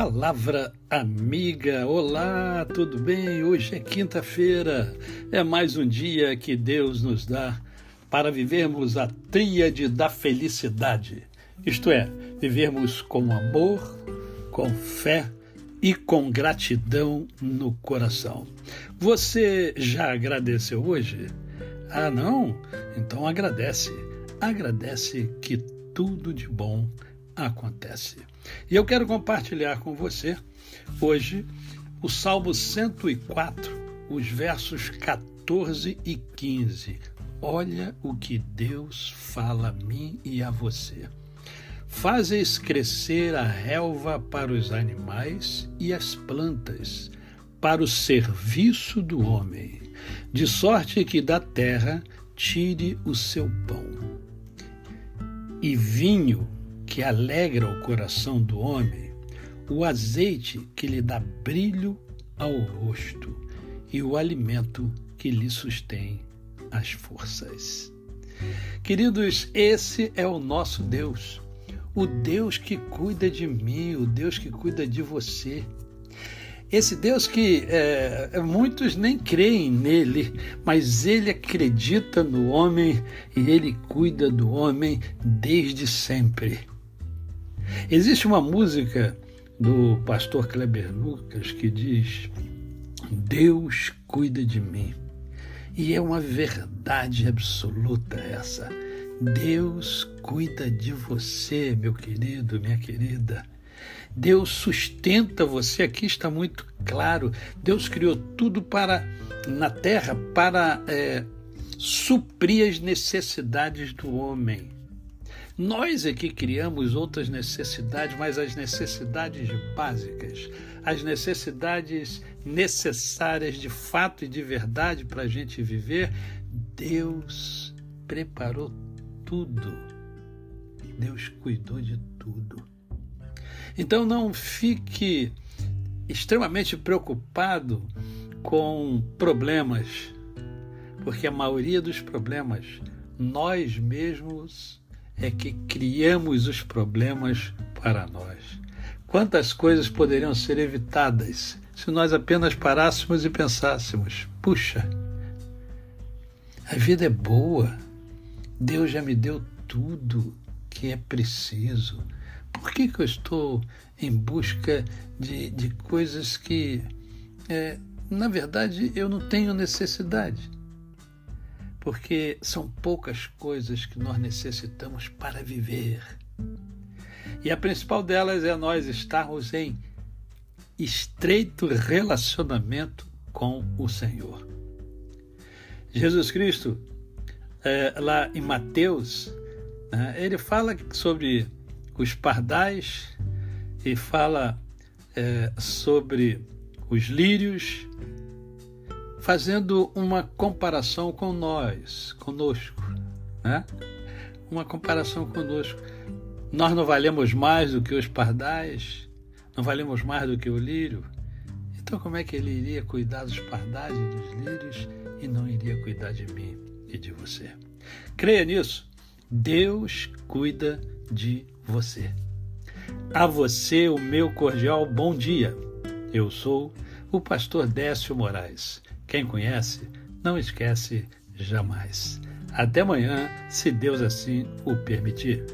Palavra amiga, olá, tudo bem? Hoje é quinta-feira, é mais um dia que Deus nos dá para vivermos a tríade da felicidade, isto é, vivermos com amor, com fé e com gratidão no coração. Você já agradeceu hoje? Ah, não? Então agradece. Agradece que tudo de bom acontece. E eu quero compartilhar com você hoje o Salmo 104, os versos 14 e 15. Olha o que Deus fala a mim e a você. Fazes crescer a relva para os animais e as plantas, para o serviço do homem, de sorte que da terra tire o seu pão. E vinho que alegra o coração do homem, o azeite que lhe dá brilho ao rosto e o alimento que lhe sustém as forças. Queridos, esse é o nosso Deus, o Deus que cuida de mim, o Deus que cuida de você. Esse Deus que é, muitos nem creem nele, mas ele acredita no homem e ele cuida do homem desde sempre. Existe uma música do pastor Kleber Lucas que diz: Deus cuida de mim. E é uma verdade absoluta essa. Deus cuida de você, meu querido, minha querida. Deus sustenta você, aqui está muito claro. Deus criou tudo para na terra para é, suprir as necessidades do homem. Nós é que criamos outras necessidades, mas as necessidades básicas, as necessidades necessárias de fato e de verdade para a gente viver, Deus preparou tudo. Deus cuidou de tudo. Então não fique extremamente preocupado com problemas, porque a maioria dos problemas nós mesmos é que criamos os problemas para nós. Quantas coisas poderiam ser evitadas se nós apenas parássemos e pensássemos: puxa, a vida é boa, Deus já me deu tudo que é preciso. Por que, que eu estou em busca de, de coisas que, é, na verdade, eu não tenho necessidade? Porque são poucas coisas que nós necessitamos para viver. E a principal delas é nós estarmos em estreito relacionamento com o Senhor. Jesus Cristo, é, lá em Mateus, né, ele fala sobre os pardais e fala é, sobre os lírios fazendo uma comparação com nós, conosco, né? Uma comparação conosco. Nós não valemos mais do que os pardais, não valemos mais do que o lírio. Então, como é que ele iria cuidar dos pardais e dos lírios e não iria cuidar de mim e de você? Creia nisso. Deus cuida de você. A você, o meu cordial bom dia. Eu sou o pastor Décio Moraes. Quem conhece, não esquece jamais. Até amanhã, se Deus assim o permitir.